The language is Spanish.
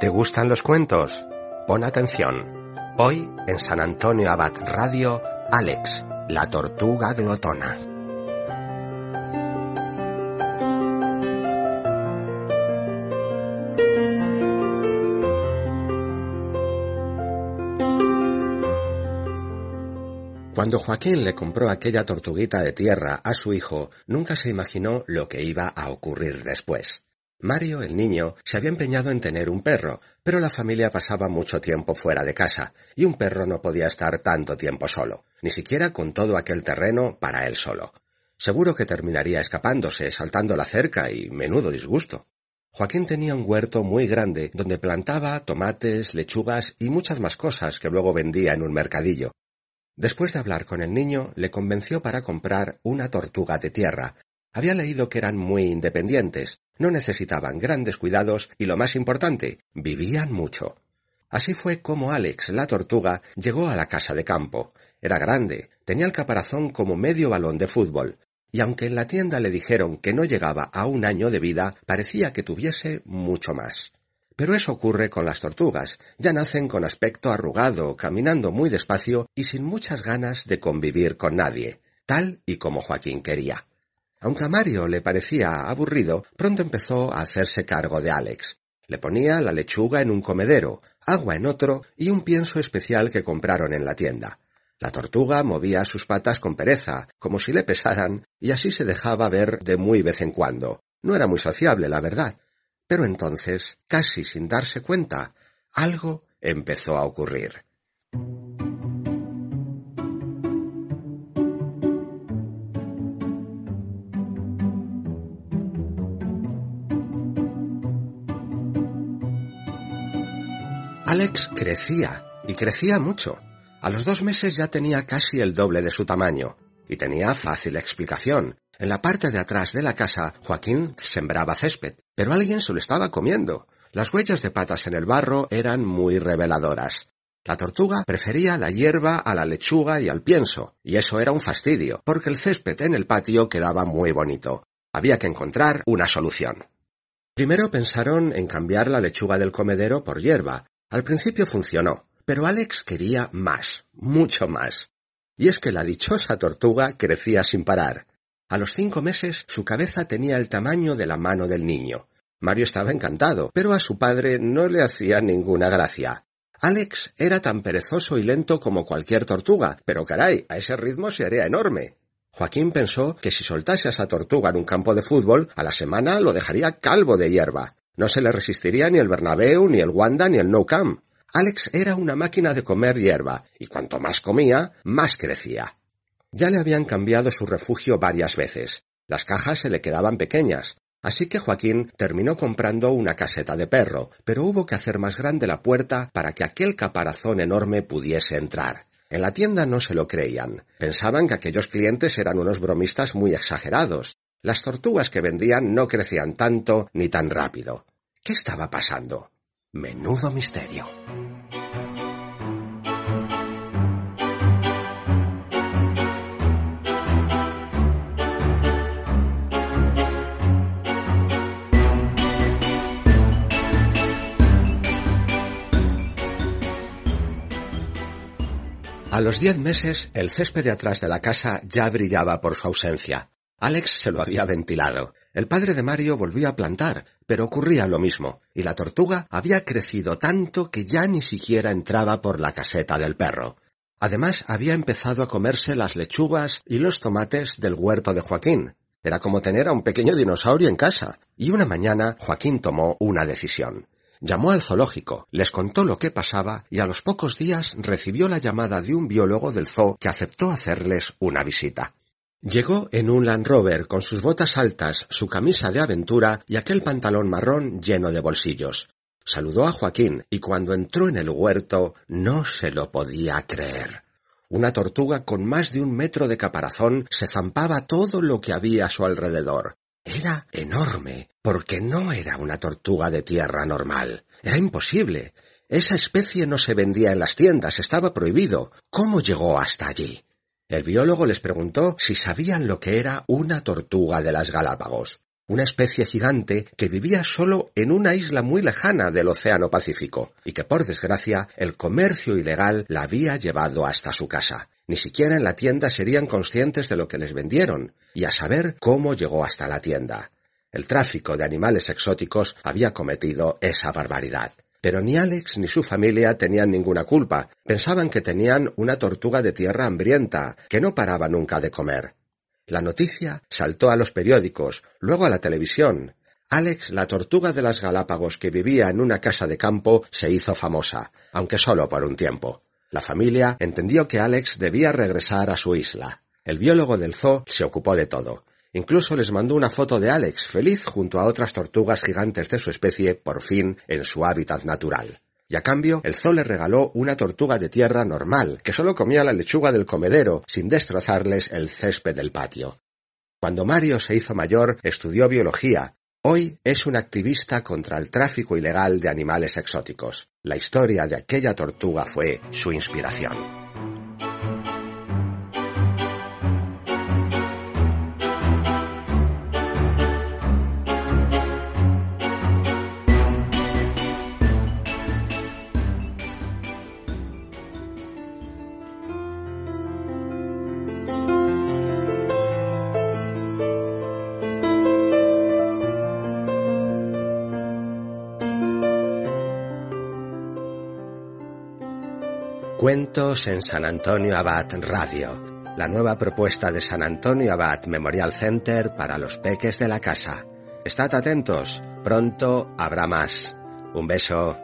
¿Te gustan los cuentos? Pon atención. Hoy, en San Antonio Abad Radio, Alex, la tortuga glotona. Cuando Joaquín le compró aquella tortuguita de tierra a su hijo, nunca se imaginó lo que iba a ocurrir después. Mario, el niño, se había empeñado en tener un perro, pero la familia pasaba mucho tiempo fuera de casa, y un perro no podía estar tanto tiempo solo, ni siquiera con todo aquel terreno para él solo. Seguro que terminaría escapándose, saltando la cerca y menudo disgusto. Joaquín tenía un huerto muy grande donde plantaba tomates, lechugas y muchas más cosas que luego vendía en un mercadillo. Después de hablar con el niño, le convenció para comprar una tortuga de tierra. Había leído que eran muy independientes, no necesitaban grandes cuidados y lo más importante, vivían mucho. Así fue como Alex, la tortuga, llegó a la casa de campo. Era grande, tenía el caparazón como medio balón de fútbol, y aunque en la tienda le dijeron que no llegaba a un año de vida, parecía que tuviese mucho más. Pero eso ocurre con las tortugas, ya nacen con aspecto arrugado, caminando muy despacio y sin muchas ganas de convivir con nadie, tal y como Joaquín quería. Aunque a Mario le parecía aburrido, pronto empezó a hacerse cargo de Alex. Le ponía la lechuga en un comedero, agua en otro y un pienso especial que compraron en la tienda. La tortuga movía sus patas con pereza, como si le pesaran, y así se dejaba ver de muy vez en cuando. No era muy sociable, la verdad. Pero entonces, casi sin darse cuenta, algo empezó a ocurrir. Alex crecía, y crecía mucho. A los dos meses ya tenía casi el doble de su tamaño, y tenía fácil explicación. En la parte de atrás de la casa, Joaquín sembraba césped, pero alguien se lo estaba comiendo. Las huellas de patas en el barro eran muy reveladoras. La tortuga prefería la hierba a la lechuga y al pienso, y eso era un fastidio, porque el césped en el patio quedaba muy bonito. Había que encontrar una solución. Primero pensaron en cambiar la lechuga del comedero por hierba, al principio funcionó, pero Alex quería más, mucho más. Y es que la dichosa tortuga crecía sin parar. A los cinco meses su cabeza tenía el tamaño de la mano del niño. Mario estaba encantado, pero a su padre no le hacía ninguna gracia. Alex era tan perezoso y lento como cualquier tortuga, pero caray, a ese ritmo se haría enorme. Joaquín pensó que si soltase a esa tortuga en un campo de fútbol, a la semana lo dejaría calvo de hierba. No se le resistiría ni el Bernabéu, ni el Wanda, ni el No Camp. Alex era una máquina de comer hierba, y cuanto más comía, más crecía. Ya le habían cambiado su refugio varias veces. Las cajas se le quedaban pequeñas, así que Joaquín terminó comprando una caseta de perro, pero hubo que hacer más grande la puerta para que aquel caparazón enorme pudiese entrar. En la tienda no se lo creían. Pensaban que aquellos clientes eran unos bromistas muy exagerados. Las tortugas que vendían no crecían tanto ni tan rápido. ¿Qué estaba pasando? Menudo misterio. A los diez meses, el césped de atrás de la casa ya brillaba por su ausencia. Alex se lo había ventilado. El padre de Mario volvió a plantar, pero ocurría lo mismo, y la tortuga había crecido tanto que ya ni siquiera entraba por la caseta del perro. Además, había empezado a comerse las lechugas y los tomates del huerto de Joaquín. Era como tener a un pequeño dinosaurio en casa. Y una mañana Joaquín tomó una decisión. Llamó al zoológico, les contó lo que pasaba y a los pocos días recibió la llamada de un biólogo del zoo que aceptó hacerles una visita. Llegó en un Land Rover con sus botas altas, su camisa de aventura y aquel pantalón marrón lleno de bolsillos. Saludó a Joaquín y cuando entró en el huerto no se lo podía creer. Una tortuga con más de un metro de caparazón se zampaba todo lo que había a su alrededor. Era enorme, porque no era una tortuga de tierra normal. Era imposible. Esa especie no se vendía en las tiendas, estaba prohibido. ¿Cómo llegó hasta allí? El biólogo les preguntó si sabían lo que era una tortuga de las Galápagos. una especie gigante que vivía solo en una isla muy lejana del Océano Pacífico, y que por desgracia el comercio ilegal la había llevado hasta su casa. Ni siquiera en la tienda serían conscientes de lo que les vendieron, y a saber cómo llegó hasta la tienda. El tráfico de animales exóticos había cometido esa barbaridad. Pero ni Alex ni su familia tenían ninguna culpa. Pensaban que tenían una tortuga de tierra hambrienta, que no paraba nunca de comer. La noticia saltó a los periódicos, luego a la televisión. Alex, la tortuga de las Galápagos que vivía en una casa de campo, se hizo famosa, aunque solo por un tiempo. La familia entendió que Alex debía regresar a su isla. El biólogo del zoo se ocupó de todo. Incluso les mandó una foto de Alex feliz junto a otras tortugas gigantes de su especie, por fin en su hábitat natural. Y a cambio, el zoo le regaló una tortuga de tierra normal, que solo comía la lechuga del comedero, sin destrozarles el césped del patio. Cuando Mario se hizo mayor, estudió biología. Hoy es un activista contra el tráfico ilegal de animales exóticos. La historia de aquella tortuga fue su inspiración. Cuentos en San Antonio Abad Radio, la nueva propuesta de San Antonio Abad Memorial Center para los peques de la casa. Estad atentos, pronto habrá más. Un beso.